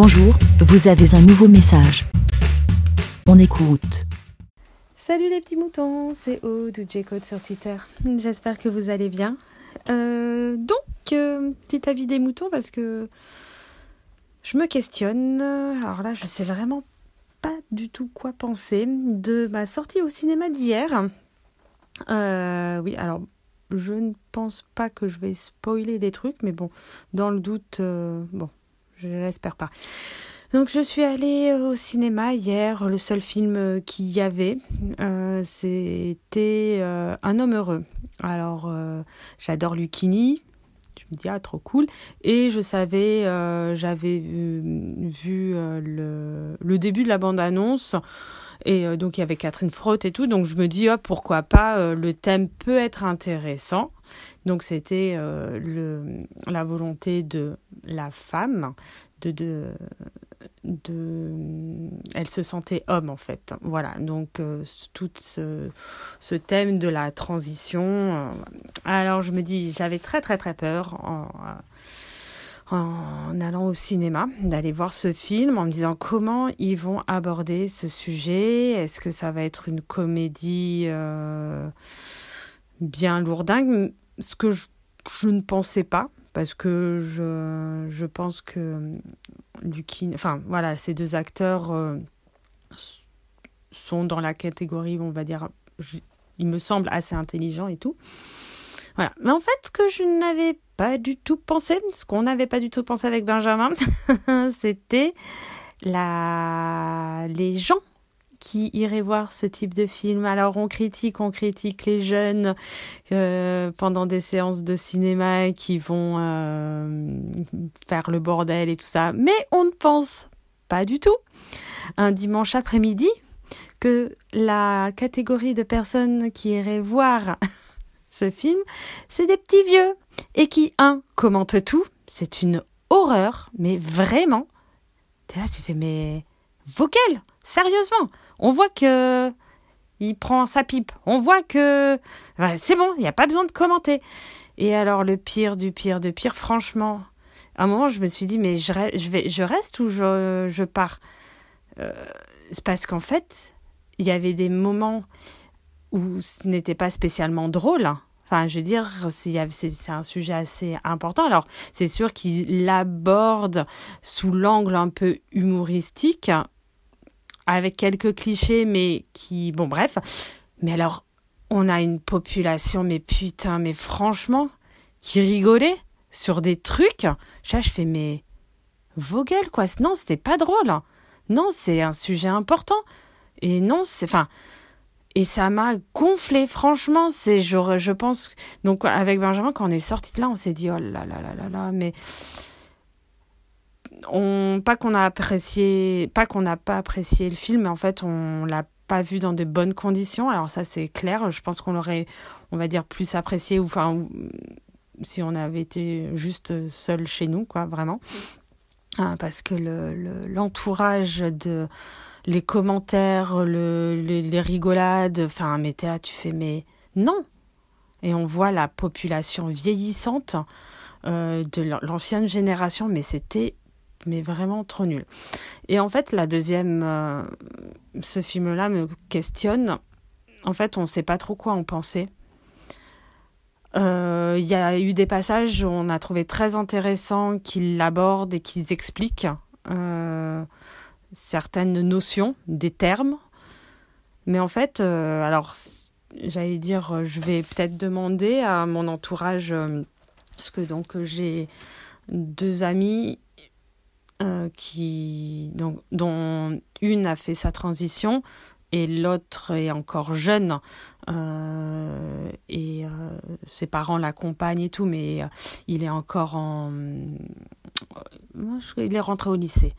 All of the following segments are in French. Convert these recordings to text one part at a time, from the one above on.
Bonjour, vous avez un nouveau message. On écoute. Salut les petits moutons, c'est ou J-Code sur Twitter. J'espère que vous allez bien. Euh, donc, euh, petit avis des moutons parce que je me questionne. Alors là, je sais vraiment pas du tout quoi penser de ma sortie au cinéma d'hier. Euh, oui, alors je ne pense pas que je vais spoiler des trucs, mais bon, dans le doute, bon, je l'espère pas. Donc je suis allée au cinéma hier, le seul film qu'il y avait, euh, c'était euh, Un homme heureux. Alors euh, j'adore Lucchini, je me dis ah trop cool, et je savais, j'avais vu le, le, début de la bande-annonce. Et donc il y avait Catherine Frotte et tout, donc je me dis oh, pourquoi pas, le thème peut être intéressant. Donc c'était le la volonté de la femme de, elle se sentait homme en fait. Voilà, donc euh, tout ce, thème de la transition. Euh, alors je me dis, j'avais très très très peur en, allant au cinéma d'aller voir ce film en me disant comment ils vont aborder ce sujet? Est-ce que ça va être une comédie euh, bien lourdingue? Ce que je, je ne pensais pas parce que je, je pense que Lucky, enfin voilà, ces deux acteurs euh, sont dans la catégorie, on va dire, il me semble assez intelligent et tout. Voilà. Mais en fait, ce que je n'avais pas du tout pensé, ce qu'on n'avait pas du tout pensé avec Benjamin, c'était la... les gens qui iraient voir ce type de film. Alors on critique, on critique les jeunes euh, pendant des séances de cinéma qui vont euh, faire le bordel et tout ça, mais on ne pense pas du tout. Un dimanche après-midi que la catégorie de personnes qui iraient voir ce film, c'est des petits vieux. Et qui, un, commentent tout, c'est une horreur, mais vraiment, t'es tu fais, mais vos Sérieusement on voit que il prend sa pipe. On voit que c'est bon, il n'y a pas besoin de commenter. Et alors le pire du pire du pire, franchement, à un moment je me suis dit mais je, vais, je reste ou je, pars? Euh, c'est parce qu'en fait, il y avait des moments où ce n'était pas spécialement drôle. Enfin, je veux dire, c'est un sujet assez important. Alors, c'est sûr qu'il l'aborde sous l'angle un peu humoristique, avec quelques clichés, mais qui, bon, bref. Mais alors, on a une population, mais putain, mais franchement, qui rigolait sur des trucs. Là, je fais, mais Vogel, quoi. Non, c'était pas drôle. Non, c'est un sujet important. Et non, c'est, enfin, et ça m'a gonflé. Franchement, c'est, je, je pense, donc, avec Benjamin, quand on est sorti de là, on s'est dit, oh là là là là là, mais on, pas qu'on a apprécié, pas qu'on n'a pas apprécié le film, mais en fait, on l'a pas vu dans de bonnes conditions. Alors ça, c'est clair. Je pense qu'on l'aurait, on va dire, plus apprécié, ou enfin, si on avait été juste seul chez nous, quoi, vraiment. Ah, parce que l'entourage le, de les commentaires, le, les, rigolades, enfin, mais tu fais, mais non. Et on voit la population vieillissante euh, de l'ancienne génération, mais c'était mais vraiment trop nul. Et en fait, la deuxième, euh, ce film-là me questionne. En fait, on ne sait pas trop quoi en penser. Euh, il y a eu des passages où on a trouvé très intéressant qu'ils l'abordent et qu'ils expliquent euh, certaines notions, des termes. Mais en fait, alors, j'allais dire, je vais peut-être demander à mon entourage, parce que donc j'ai deux amis euh, qui, donc, dont une a fait sa transition et l'autre est encore jeune euh, et euh, ses parents l'accompagnent et tout, mais il est encore en... il est rentré au lycée.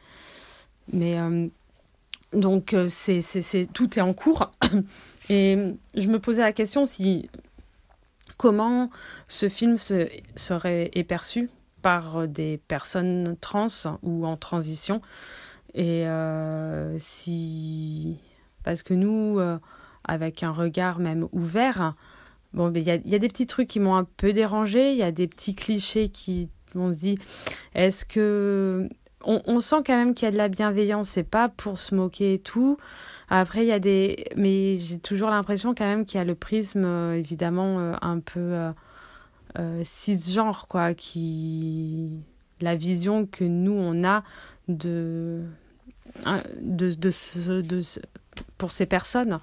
Mais donc c'est, c'est, tout est en cours et je me posais la question si comment ce film se, serait est perçu par des personnes trans ou en transition. Et euh, si. Parce que nous, euh, avec un regard même ouvert, bon, il y a, y a, des petits trucs qui m'ont un peu dérangé, il y a des petits clichés qui m'ont dit est-ce que on, sent quand même qu'il y a de la bienveillance, c'est pas pour se moquer et tout. Après, il y a des. Mais j'ai toujours l'impression quand même qu'il y a le prisme, euh, évidemment, euh, un peu euh, cisgenre, quoi, qui. La vision que nous, on a de. de, de, de pour ces personnes.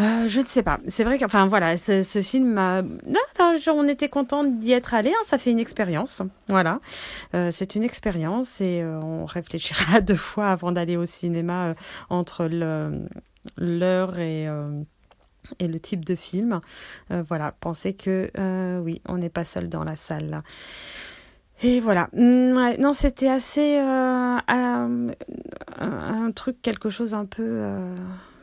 Euh, je ne sais pas. C'est vrai que, enfin voilà, ce, ce film, non, non, on était content d'y être allé. Hein, ça fait une expérience. Voilà, euh, c'est une expérience et euh, on réfléchira deux fois avant d'aller au cinéma entre l'heure et et le type de film. voilà, pensez que oui, on n'est pas seul dans la salle. Et voilà. Mm, non, c'était assez un truc, quelque chose un peu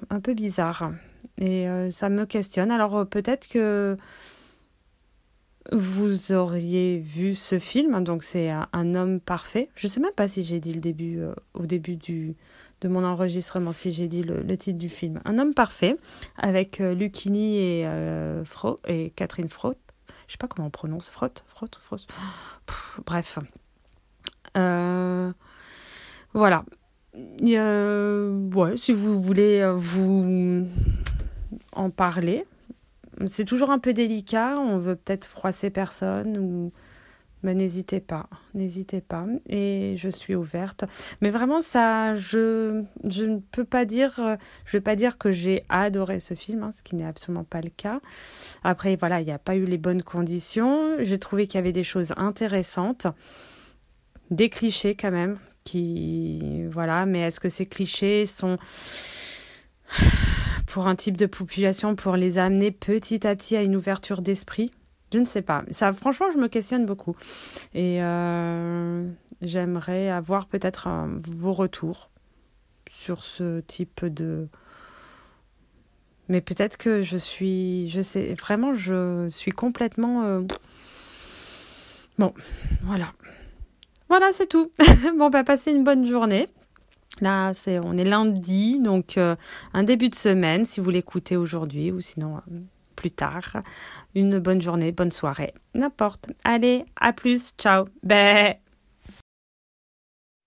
un peu bizarre. Et euh, ça me questionne. Alors euh, peut-être que vous auriez vu ce film, donc c'est un, homme parfait. Je ne sais même pas si j'ai dit le début, euh, au début du, de mon enregistrement, si j'ai dit le, titre du film. Un homme parfait, avec Lucini et, Fro, et Catherine Frotte. Je sais pas comment on prononce, Frotte, Frotte, Frotte. bref. voilà. si vous voulez vous en parler. C'est toujours un peu délicat, on veut peut-être froisser personne ou mais n'hésitez pas, n'hésitez pas et je suis ouverte. Mais vraiment ça je je ne peux pas dire je vais pas dire que j'ai adoré ce film hein, ce qui n'est absolument pas le cas. Après voilà, il n'y a pas eu les bonnes conditions, j'ai trouvé qu'il y avait des choses intéressantes, des clichés quand même qui voilà, mais est-ce que ces clichés sont pour un type de population pour les amener petit à petit à une ouverture d'esprit? Je ne sais pas. Ça, franchement, je me questionne beaucoup. Et euh, j'aimerais avoir peut-être vos retours sur ce type de. Mais peut-être que je suis. Je sais. Vraiment, je suis complètement. Euh, bon, voilà. Voilà, c'est tout. bon, bah, passez une bonne journée. Là, on est lundi, donc euh, un début de semaine, si vous l'écoutez aujourd'hui ou sinon euh, plus tard. Une bonne journée, bonne soirée, n'importe. Allez, à plus, ciao. Bé.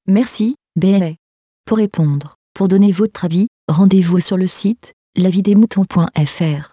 Merci, Bé. Pour répondre, pour donner votre avis, rendez-vous sur le site lavidemouton.fr.